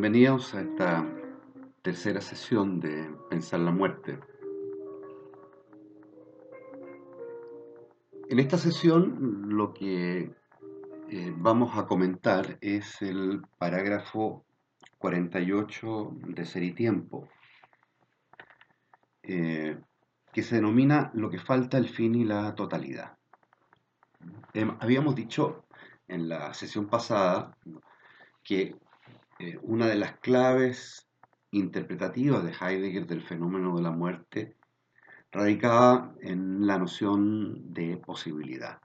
Bienvenidos a esta tercera sesión de Pensar la muerte. En esta sesión lo que eh, vamos a comentar es el parágrafo 48 de Ser y Tiempo, eh, que se denomina lo que falta, el fin y la totalidad. Em, habíamos dicho en la sesión pasada que eh, una de las claves interpretativas de Heidegger del fenómeno de la muerte radicaba en la noción de posibilidad.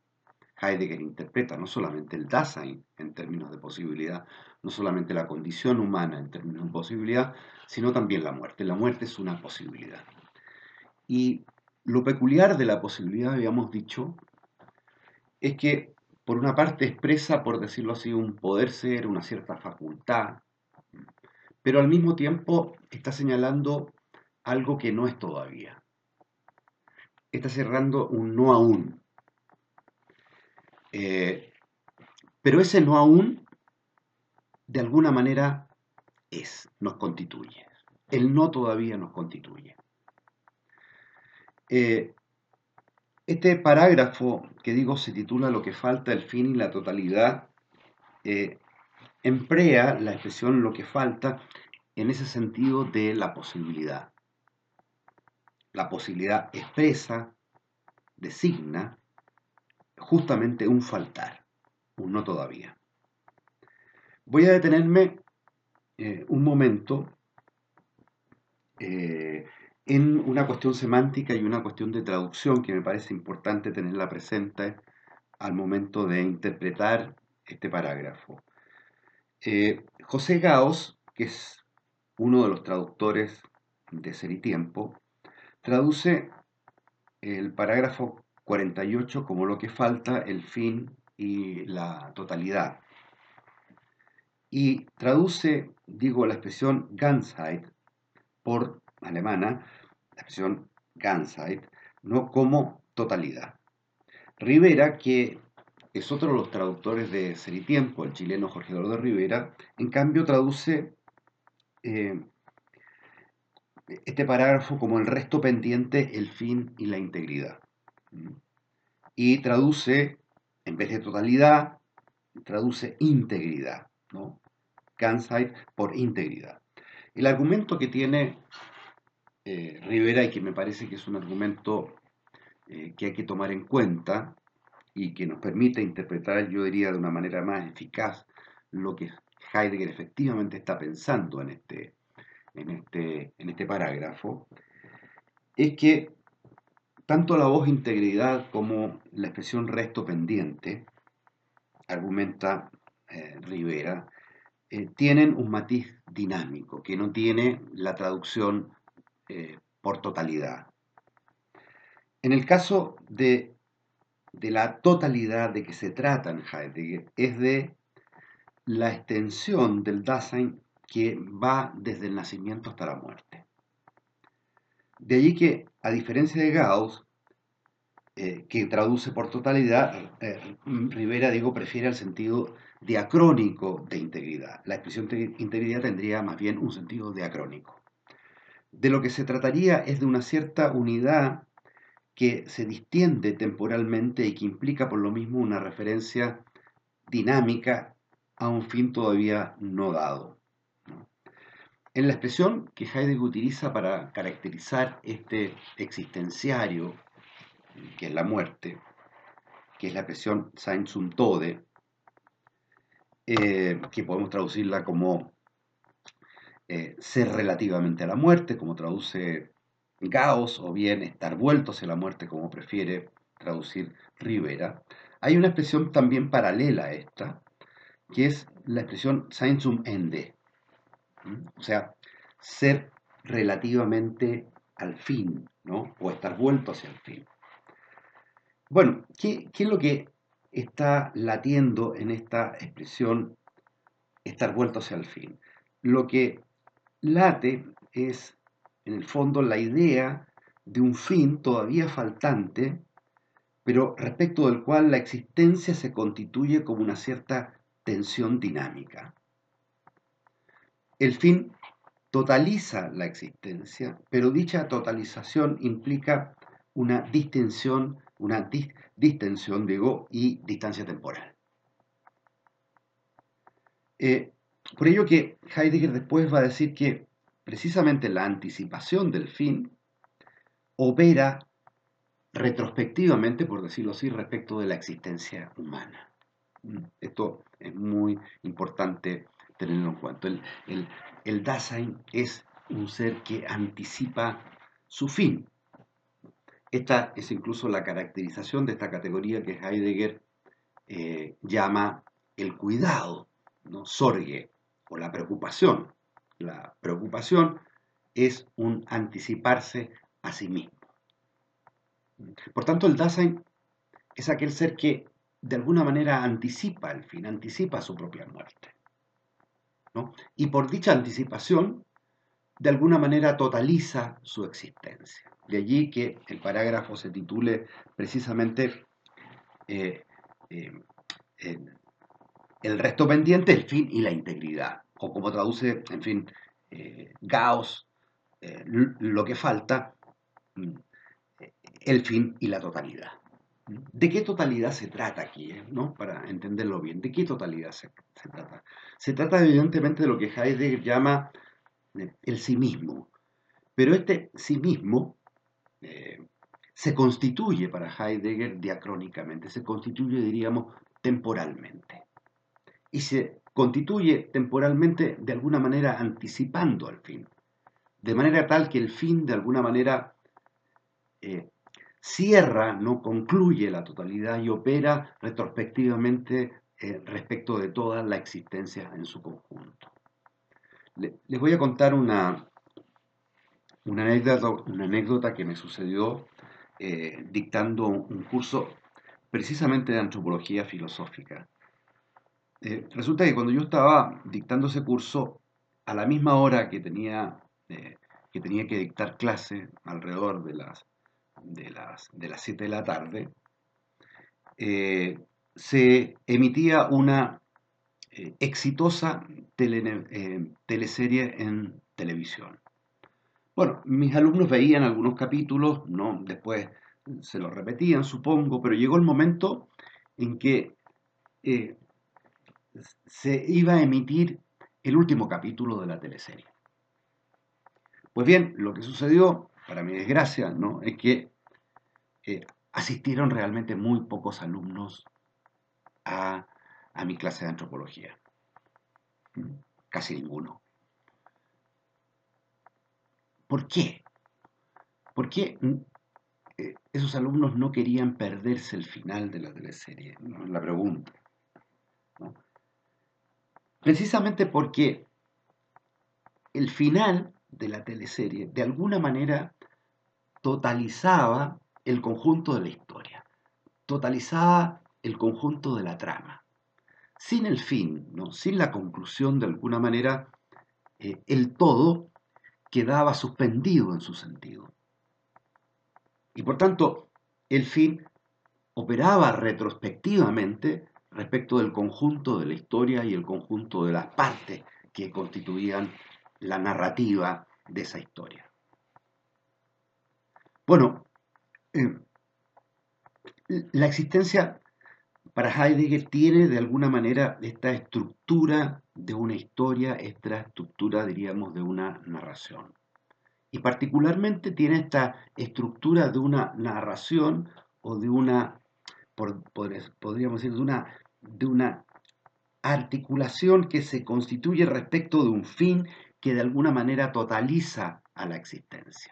Heidegger interpreta no solamente el Dasein en términos de posibilidad, no solamente la condición humana en términos de posibilidad, sino también la muerte. La muerte es una posibilidad. Y lo peculiar de la posibilidad, habíamos dicho, es que por una parte expresa, por decirlo así, un poder ser, una cierta facultad, pero al mismo tiempo está señalando algo que no es todavía. Está cerrando un no aún. Eh, pero ese no aún, de alguna manera, es, nos constituye. El no todavía nos constituye. Eh, este parágrafo que digo se titula Lo que falta, el fin y la totalidad, eh, emplea la expresión lo que falta en ese sentido de la posibilidad. La posibilidad expresa, designa justamente un faltar, un no todavía. Voy a detenerme eh, un momento eh, en una cuestión semántica y una cuestión de traducción que me parece importante tenerla presente al momento de interpretar este parágrafo. Eh, José Gaos, que es uno de los traductores de Ser y Tiempo, traduce el parágrafo 48 como lo que falta, el fin y la totalidad. Y traduce, digo, la expresión Ganzheit por alemana, la expresión Ganzheit, no como totalidad. Rivera, que es otro de los traductores de Ser Tiempo, el chileno Jorge Eduardo Rivera, en cambio traduce eh, este parágrafo como el resto pendiente, el fin y la integridad. Y traduce, en vez de totalidad, traduce integridad, ¿no? por integridad. El argumento que tiene eh, Rivera y que me parece que es un argumento eh, que hay que tomar en cuenta y que nos permite interpretar, yo diría, de una manera más eficaz lo que Heidegger efectivamente está pensando en este, en este, en este parágrafo, es que tanto la voz integridad como la expresión resto pendiente, argumenta eh, Rivera, tienen un matiz dinámico que no tiene la traducción eh, por totalidad. En el caso de de la totalidad de que se trata en Heidegger es de la extensión del Dasein que va desde el nacimiento hasta la muerte. De allí que, a diferencia de Gauss, eh, que traduce por totalidad, eh, Rivera, digo, prefiere el sentido diacrónico de integridad. La expresión de integridad tendría más bien un sentido diacrónico. De lo que se trataría es de una cierta unidad que se distiende temporalmente y que implica por lo mismo una referencia dinámica a un fin todavía no dado. En la expresión que Heidegger utiliza para caracterizar este existenciario, que es la muerte, que es la expresión Sein zum Tode, eh, que podemos traducirla como eh, ser relativamente a la muerte, como traduce Gauss o bien estar vuelto hacia la muerte, como prefiere traducir Rivera, hay una expresión también paralela a esta, que es la expresión sein zum Ende, o sea, ser relativamente al fin, ¿no? o estar vuelto hacia el fin. Bueno, ¿qué, ¿qué, es lo que está latiendo en esta expresión estar vuelto hacia el fin? Lo que late es en el fondo la idea de un fin todavía faltante, pero respecto del cual la existencia se constituye como una cierta tensión dinámica. el fin totaliza la existencia, pero dicha totalización implica una distinción, una distensión, digo, y distancia temporal. Eh, por ello que Heidegger después va a decir que precisamente la anticipación del fin opera retrospectivamente, por decirlo así, respecto de la existencia humana. Mm, esto es muy importante tenerlo en cuenta. El, Dasein es un ser que anticipa su fin. Esta es incluso la caracterización de esta categoría que Heidegger eh, llama el cuidado, ¿no? Sorge, o la preocupación. La preocupación es un anticiparse a sí mismo. Por tanto, el Dasein es aquel ser que de alguna manera anticipa el fin, anticipa su propia muerte. Y por dicha anticipación, de alguna manera totaliza su existencia. De allí que el parágrafo se titule precisamente eh, eh, El resto pendiente, el fin y la integridad. O como traduce, en fin, eh, Gauss, lo que falta, mm, el fin y la totalidad. ¿De qué totalidad se trata aquí? Eh? ¿no? Para entenderlo bien, ¿de qué totalidad se, trata? Se trata evidentemente de lo que Heidegger llama eh, el sí mismo. Pero este sí mismo eh, se constituye para Heidegger diacrónicamente, se constituye, diríamos, temporalmente. Y se constituye temporalmente de alguna manera anticipando al fin. De manera tal que el fin de alguna manera cierra, no concluye la totalidad y opera retrospectivamente eh, respecto de toda la existencia en su conjunto. les voy a contar una, una, anécdota, una anécdota que me sucedió eh, dictando un curso precisamente de antropología filosófica. Eh, resulta que cuando yo estaba dictando ese curso, a la misma hora que tenía, que, tenía que dictar clase, alrededor de las de las, de las 7 de la tarde, eh, se emitía una eh, exitosa eh, teleserie en televisión. Bueno, mis alumnos veían algunos capítulos, ¿no? después se los repetían, supongo, pero llegó el momento en que se iba a emitir el último capítulo de la teleserie. Pues bien, lo que sucedió, para mi desgracia, ¿no? es que eh, asistieron realmente muy pocos alumnos a, mi clase de antropología. Casi ninguno. ¿Por qué? ¿Por qué mm, eh, esos alumnos no querían perderse el final de la teleserie? ¿no? La pregunta. Precisamente porque el final de la teleserie de alguna manera totalizaba el conjunto de la historia, totalizaba el conjunto de la trama. Sin el fin, ¿no? sin la conclusión de alguna manera, eh, el todo quedaba suspendido en su sentido. Y por tanto, el fin operaba retrospectivamente respecto del conjunto de la historia y el conjunto de las partes que constituían la narrativa de esa historia. Bueno, eh, la existencia para Heidegger tiene de alguna manera esta estructura de una historia, esta estructura, diríamos, de una narración. Y particularmente tiene esta estructura de una narración o de una, podríamos decir, de una, articulación que se constituye respecto de un fin que de alguna manera totaliza a la existencia.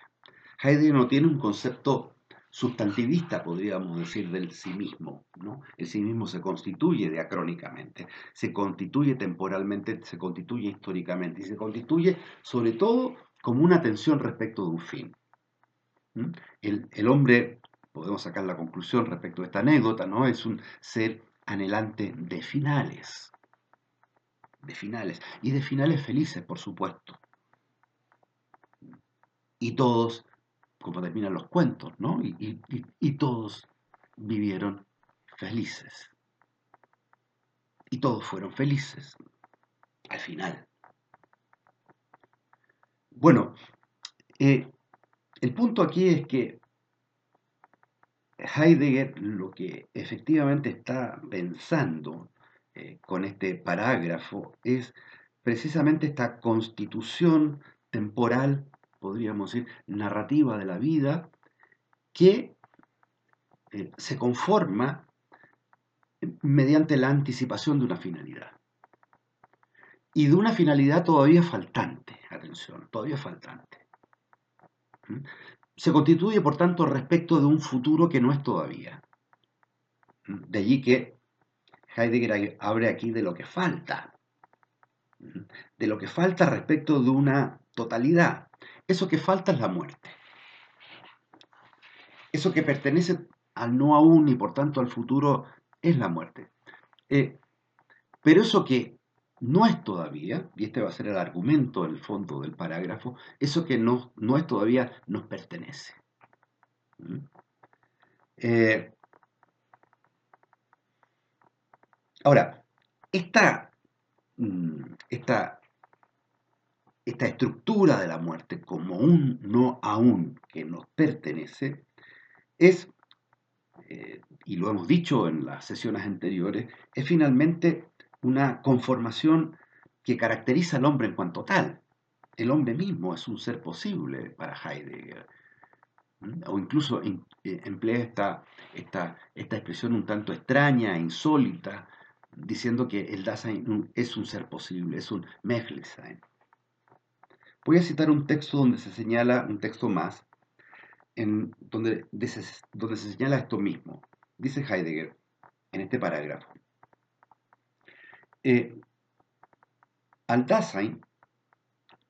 Heidegger no tiene un concepto sustantivista, podríamos decir, del sí mismo. ¿no? El sí mismo se constituye diacrónicamente, se constituye temporalmente, se constituye históricamente y se constituye sobre todo como una tensión respecto de un fin. El, hombre, podemos sacar la conclusión respecto a esta anécdota, ¿no? es un ser anhelante de finales, de finales, y de finales felices, por supuesto. Y todos como terminan los cuentos, ¿no? Y, todos vivieron felices. Y todos fueron felices al final. Bueno, eh, el punto aquí es que Heidegger lo que efectivamente está pensando eh, con este parágrafo es precisamente esta constitución temporal, podríamos decir, narrativa de la vida, que eh, se conforma mediante la anticipación de una finalidad. Y de una finalidad todavía faltante, atención, todavía faltante. ¿Mm? Se constituye, por tanto, respecto de un futuro que no es todavía. De allí que Heidegger abre aquí de lo que falta, de lo que falta respecto de una totalidad. Eso que falta es la muerte. Eso que pertenece al no aún y por tanto al futuro es la muerte. Eh, pero eso que no es todavía, y este va a ser el argumento en el fondo del parágrafo, eso que no, no es todavía nos pertenece. ¿Mm? Eh, ahora, esta, mm, esta, esta estructura de la muerte como un no aún que nos pertenece es eh, y lo hemos dicho en las sesiones anteriores, es finalmente una conformación que caracteriza al hombre en cuanto tal. El hombre mismo es un ser posible para Heidegger. O incluso eh, emplea esta, esta, esta expresión un tanto extraña, insólita, diciendo que el Dasein es un ser posible, es un Mechlichsein. Voy a citar un texto donde se señala, un texto más, en donde, donde se señala esto mismo. Dice Heidegger en este parágrafo. Eh, al Dasein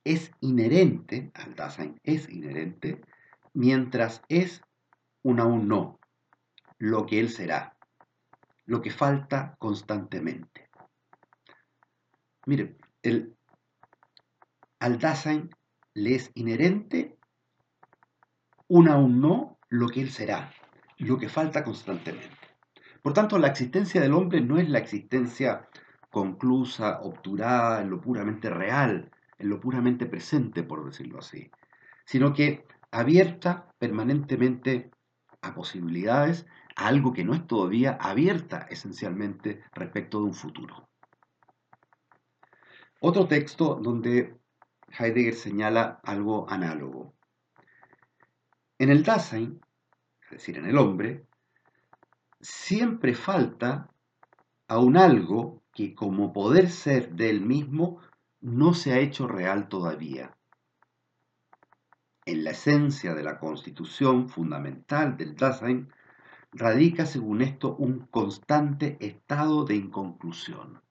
es inherente, al Dasein es inherente, mientras es un aún no, lo que él será, lo que falta constantemente. Mire, el, al Dasein le es inherente un aún no lo que él será, lo que falta constantemente. Por tanto, la existencia del hombre no es la existencia conclusa, obturada en lo puramente real, en lo puramente presente, por decirlo así, sino que abierta permanentemente a posibilidades, a algo que no es todavía abierta esencialmente respecto de un futuro. Otro texto donde Heidegger señala algo análogo. En el Dasein, es decir, en el hombre, siempre falta a un algo que como poder ser de él mismo no se ha hecho real todavía. En la esencia de la constitución fundamental del Dasein radica, según esto, un constante estado de inconclusión.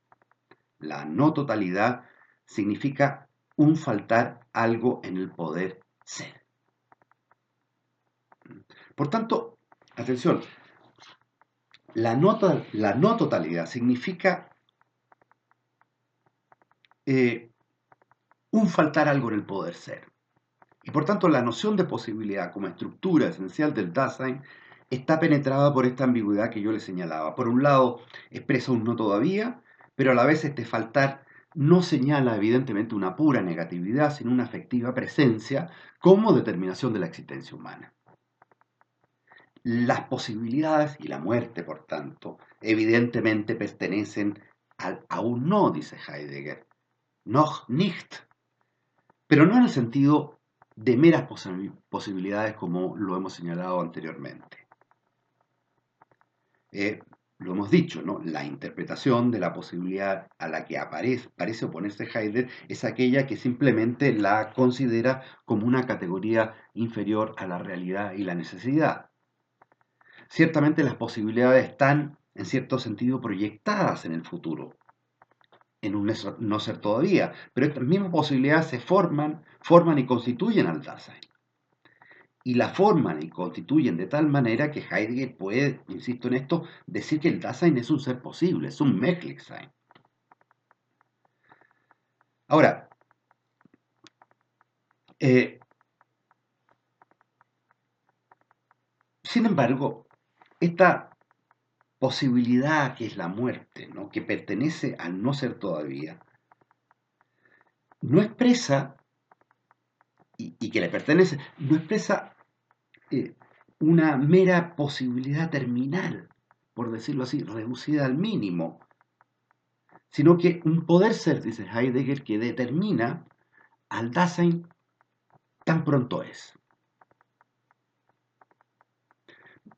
La no totalidad significa un faltar algo en el poder ser. Por tanto, atención, la no, la no totalidad significa eh, un faltar algo en el poder ser. Y por tanto, la noción de posibilidad como estructura esencial del Dasein está penetrada por esta ambigüedad que yo le señalaba. Por un lado, expresa un no todavía, pero a la vez este faltar no señala evidentemente una pura negatividad, sino una afectiva presencia como determinación de la existencia humana. Las posibilidades y la muerte, por tanto, evidentemente pertenecen al aún no, dice Heidegger, noch nicht, pero no en el sentido de meras posibilidades como lo hemos señalado anteriormente. Eh, lo hemos dicho, ¿no? La interpretación de la posibilidad a la que aparece, parece oponerse Heidegger es aquella que simplemente la considera como una categoría inferior a la realidad y la necesidad ciertamente las posibilidades están, en cierto sentido, proyectadas en el futuro, en un no ser todavía, pero estas mismas posibilidades se forman, forman y constituyen al Dasein. Y la forman y constituyen de tal manera que Heidegger puede, insisto en esto, decir que el Dasein es un ser posible, es un Möglichsein. Ahora, eh, sin embargo, esta posibilidad que es la muerte, ¿no? que pertenece al no ser todavía, no expresa y, que le pertenece, no expresa eh, una mera posibilidad terminal, por decirlo así, reducida al mínimo, sino que un poder ser, dice Heidegger, que determina al Dasein tan pronto es.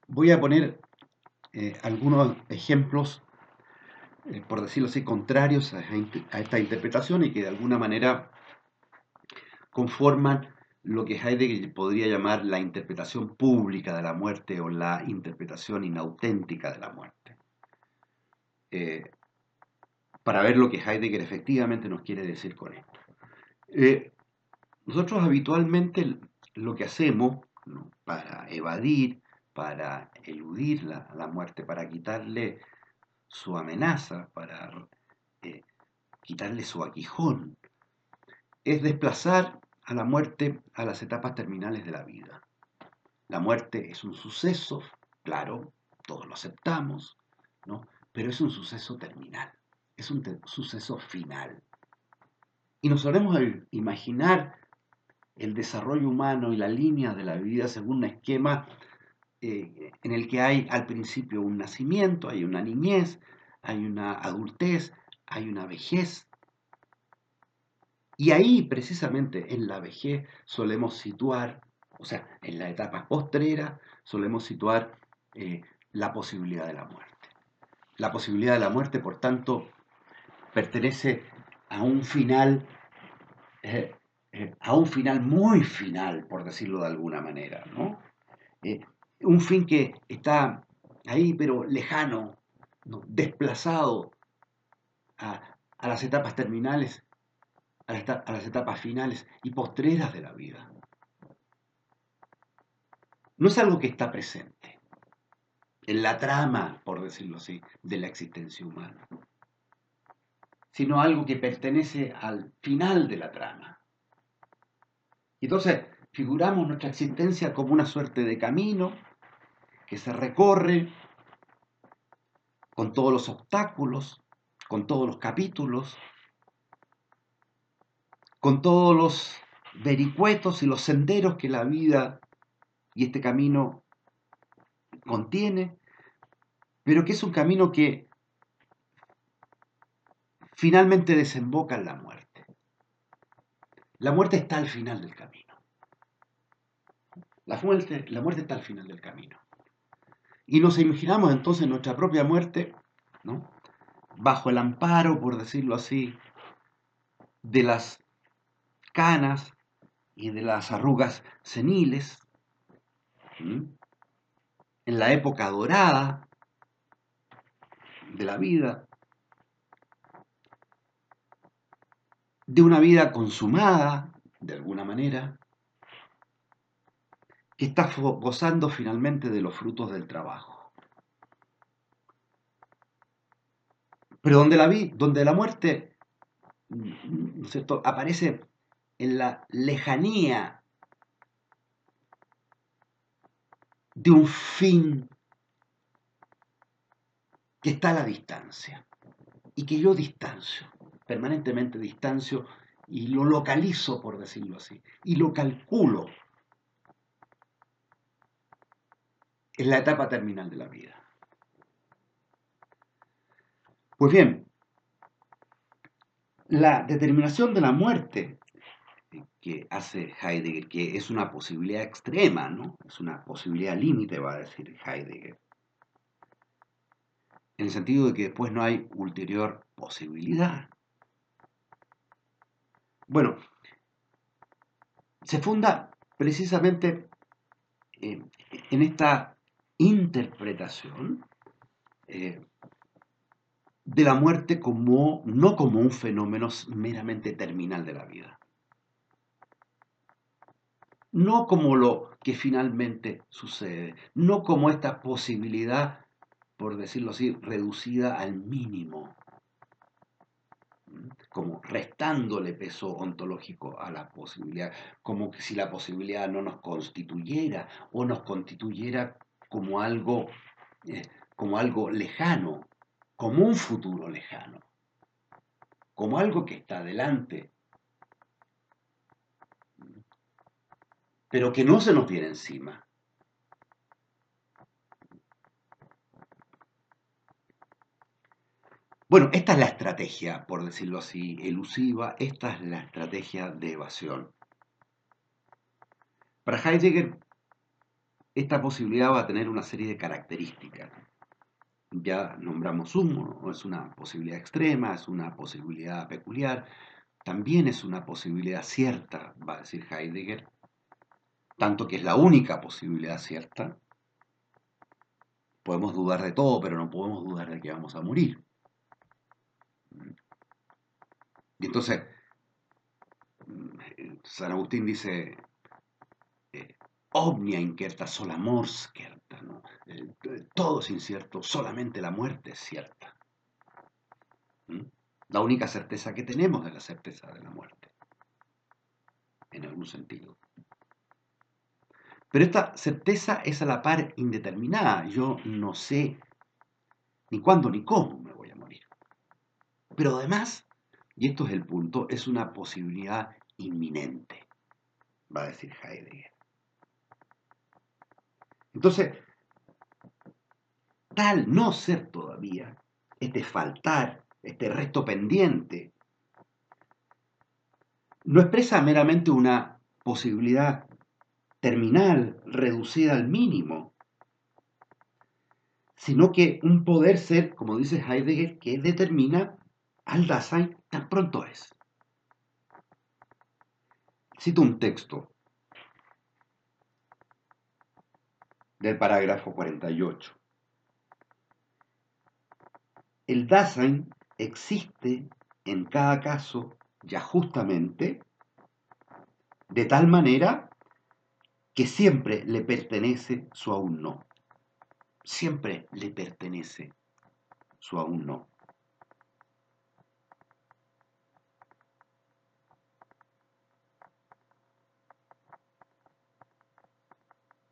Voy a poner eh, algunos ejemplos, eh, por decirlo así, contrarios a, esta interpretación y que de alguna manera conforman lo que Heidegger podría llamar la interpretación pública de la muerte o la interpretación inauténtica de la muerte. Eh, para ver lo que Heidegger efectivamente nos quiere decir con esto. nosotros habitualmente lo que hacemos para evadir para eludir la, muerte, para quitarle su amenaza, para eh, quitarle su aguijón, es desplazar a la muerte a las etapas terminales de la vida. La muerte es un suceso, claro, todos lo aceptamos, ¿no? pero es un suceso terminal, es un suceso final. Y nos solemos imaginar el desarrollo humano y la línea de la vida según un esquema eh, en el que hay al principio un nacimiento, hay una niñez, hay una adultez, hay una vejez. Y ahí, precisamente, en la vejez solemos situar, o sea, en la etapa postrera, solemos situar eh, la posibilidad de la muerte. La posibilidad de la muerte, por tanto, pertenece a un final, eh, a un final muy final, por decirlo de alguna manera, ¿no? Un fin que está ahí, pero lejano, desplazado a, las etapas terminales, a, a las etapas finales y postreras de la vida. No es algo que está presente en la trama, por decirlo así, de la existencia humana, sino algo que pertenece al final de la trama. Entonces, figuramos nuestra existencia como una suerte de camino que se recorre con todos los obstáculos, con todos los capítulos, con todos los vericuetos y los senderos que la vida y este camino contiene, pero que es un camino que finalmente desemboca en la muerte. La muerte está al final del camino. La muerte, la muerte está al final del camino. Y nos imaginamos entonces nuestra propia muerte, ¿no? bajo el amparo, por decirlo así, de las canas y de las arrugas seniles, en la época dorada de la vida, de una vida consumada, de alguna manera, que está gozando finalmente de los frutos del trabajo. Pero donde la, vi, donde la muerte aparece en la lejanía de un fin que está a la distancia y que yo distancio, permanentemente distancio y lo localizo, por decirlo así, y lo calculo es la etapa terminal de la vida. Pues bien, la determinación de la muerte que hace Heidegger, que es una posibilidad extrema, ¿no? Es una posibilidad límite, va a decir Heidegger. En el sentido de que después no hay ulterior posibilidad. Bueno, se funda precisamente en esta interpretación eh, de la muerte como, no como un fenómeno meramente terminal de la vida, no como lo que finalmente sucede, no como esta posibilidad, por decirlo así, reducida al mínimo, como restándole peso ontológico a la posibilidad, como que si la posibilidad no nos constituyera o nos constituyera como algo, eh, como algo lejano, como un futuro lejano, como algo que está adelante. pero que no se nos viene encima. Bueno, esta es la estrategia, por decirlo así, elusiva, esta es la estrategia de evasión. Para Heidegger, esta posibilidad va a tener una serie de características. Ya nombramos uno, es una posibilidad extrema, es una posibilidad peculiar, también es una posibilidad cierta, va a decir Heidegger, tanto que es la única posibilidad cierta. Podemos dudar de todo, pero no podemos dudar de que vamos a morir. Y entonces, San Agustín dice, eh, omnia incerta, sola mors certa, ¿no? Eh, todo es incierto, solamente la muerte es cierta. ¿Mm? La única certeza que tenemos es la certeza de la muerte, en algún sentido. Pero esta certeza es a la par indeterminada. Yo no sé ni cuándo ni cómo me voy a morir. Pero además, y esto es el punto, es una posibilidad inminente, va a decir Heidegger. Entonces, tal no ser todavía, este faltar, este resto pendiente, no expresa meramente una posibilidad terminal reducida al mínimo, sino que un poder ser, como dice Heidegger, que determina al Dasein tan pronto es. Cito un texto del parágrafo 48. El Dasein existe en cada caso ya justamente de tal manera que siempre le pertenece su aún no. Siempre le pertenece su aún no.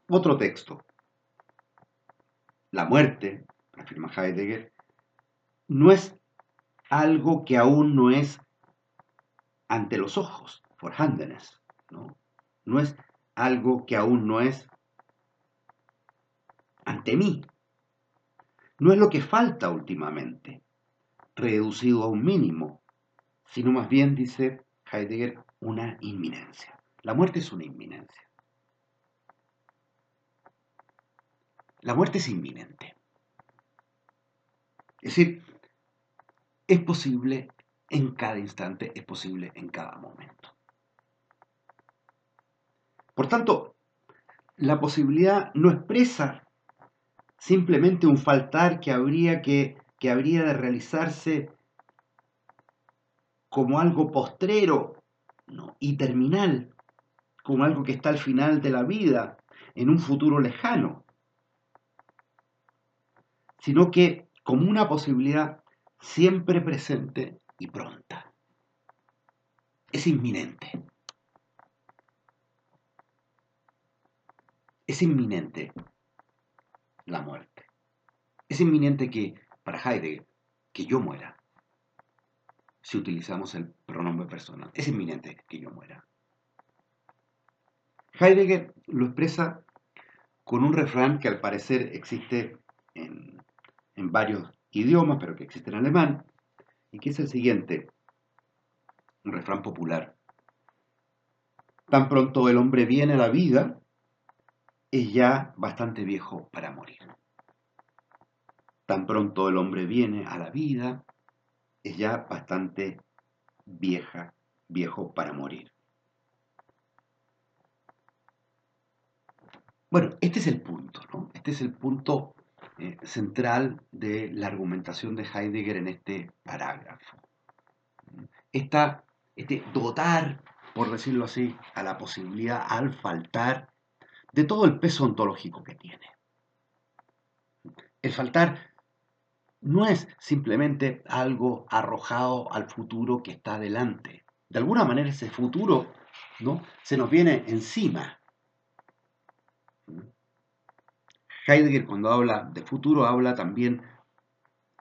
Otro texto. La muerte, afirma Heidegger, no es algo que aún no es ante los ojos, vorhandenes, ¿no? No es algo que aún no es ante mí. No es lo que falta últimamente, reducido a un mínimo, sino más bien, dice Heidegger, una inminencia. La muerte es una inminencia. La muerte es inminente. Es decir, es posible en cada instante, es posible en cada momento. Por tanto, la posibilidad no expresa simplemente un faltar que habría, que, que habría de realizarse como algo postrero y terminal, como algo que está al final de la vida, en un futuro lejano sino que como una posibilidad siempre presente y pronta. Es inminente. Es inminente la muerte. Es inminente que, para Heidegger, que yo muera. Si utilizamos el pronombre personal. Es inminente que yo muera. Heidegger lo expresa con un refrán que al parecer existe en en varios idiomas, pero que existe en alemán, y que es el siguiente, un refrán popular. Tan pronto el hombre viene a la vida, es ya bastante viejo para morir. Tan pronto el hombre viene a la vida, es ya bastante vieja, viejo para morir. Bueno, este es el punto, ¿no? Este es el punto eh, central de la argumentación de Heidegger en este parágrafo. Esta, este dotar, por decirlo así, a la posibilidad al faltar de todo el peso ontológico que tiene. El faltar no es simplemente algo arrojado al futuro que está delante. De alguna manera ese futuro ¿no? se nos viene encima. Heidegger cuando habla de futuro habla también,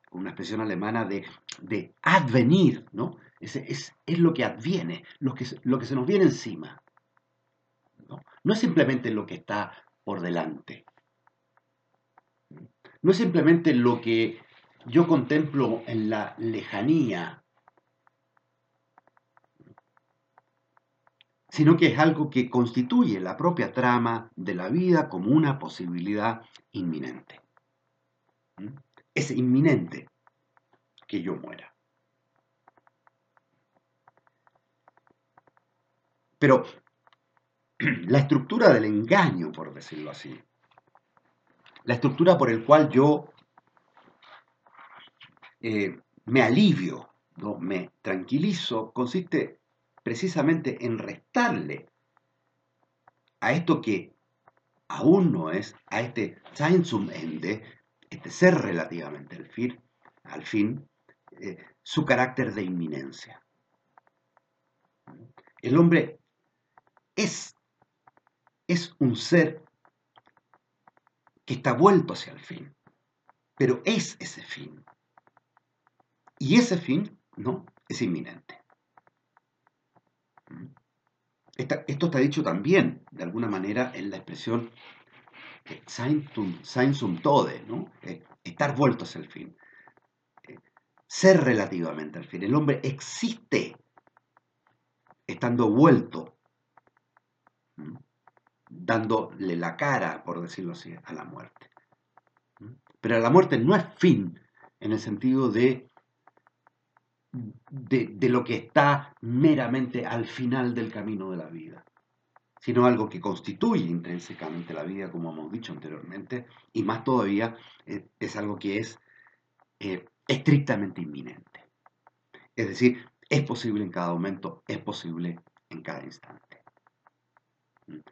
con una expresión alemana, de, de advenir, ¿no? Es, es, lo que adviene, lo que, lo que se nos viene encima. no es simplemente lo que está por delante. No es simplemente lo que yo contemplo en la lejanía, sino que es algo que constituye la propia trama de la vida como una posibilidad inminente. ¿Mm? Es inminente que yo muera. Pero la estructura del engaño, por decirlo así, la estructura por el cual yo eh, me alivio, ¿no? me tranquilizo, consiste precisamente en restarle a esto que aún no es, a este Sein zum Ende, este ser relativamente al fin, al fin eh, su carácter de inminencia. El hombre es, es un ser que está vuelto hacia el fin, pero es ese fin. Y ese fin, ¿no? Es inminente. Esto está dicho también, de alguna manera, en la expresión sein zum tode, ¿no? Eh, estar vuelto hacia el fin. Eh, ser relativamente al fin. El hombre existe estando vuelto, dándole la cara, por decirlo así, a la muerte. Pero la muerte no es fin en el sentido de de, lo que está meramente al final del camino de la vida, sino algo que constituye intrínsecamente la vida, como hemos dicho anteriormente, y más todavía eh, es algo que es eh, estrictamente inminente. Es decir, es posible en cada momento, es posible en cada instante.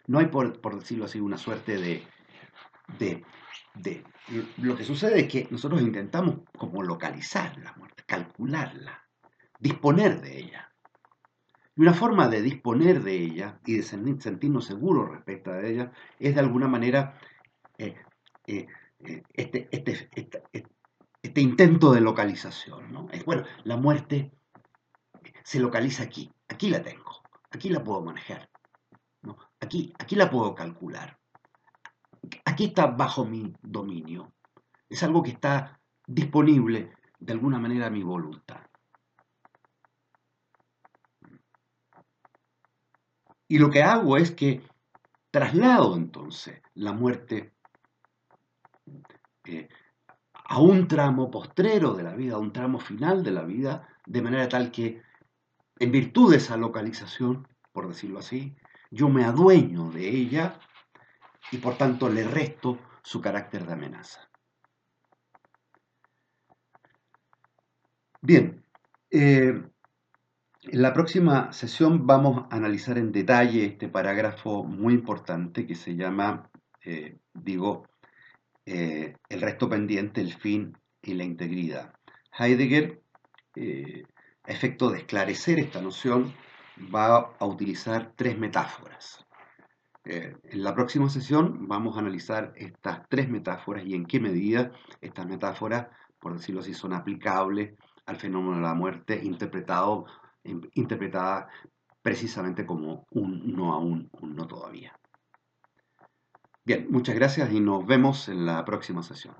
No hay, por, decirlo así, una suerte de, de, de... Lo que sucede es que nosotros intentamos como localizar la muerte, calcularla disponer de ella. Y una forma de disponer de ella y de sentirnos seguros respecto a ella es de alguna manera eh, eh, eh, este, este, este, intento de localización. ¿no? bueno, la muerte se localiza aquí, aquí la tengo, aquí la puedo manejar, aquí, aquí la puedo calcular, aquí está bajo mi dominio, es algo que está disponible de alguna manera a mi voluntad. Y lo que hago es que traslado entonces la muerte eh, a un tramo postrero de la vida, a un tramo final de la vida, de manera tal que en virtud de esa localización, por decirlo así, yo me adueño de ella y por tanto le resto su carácter de amenaza. Bien, eh, en la próxima sesión vamos a analizar en detalle este parágrafo muy importante que se llama, eh, digo, eh, el resto pendiente, el fin y la integridad. Heidegger, eh, a efecto de esclarecer esta noción, va a utilizar tres metáforas. en la próxima sesión vamos a analizar estas tres metáforas y en qué medida estas metáforas, por decirlo así, son aplicables al fenómeno de la muerte interpretado interpretada precisamente como un no aún, un no todavía. Bien, muchas gracias y nos vemos en la próxima sesión.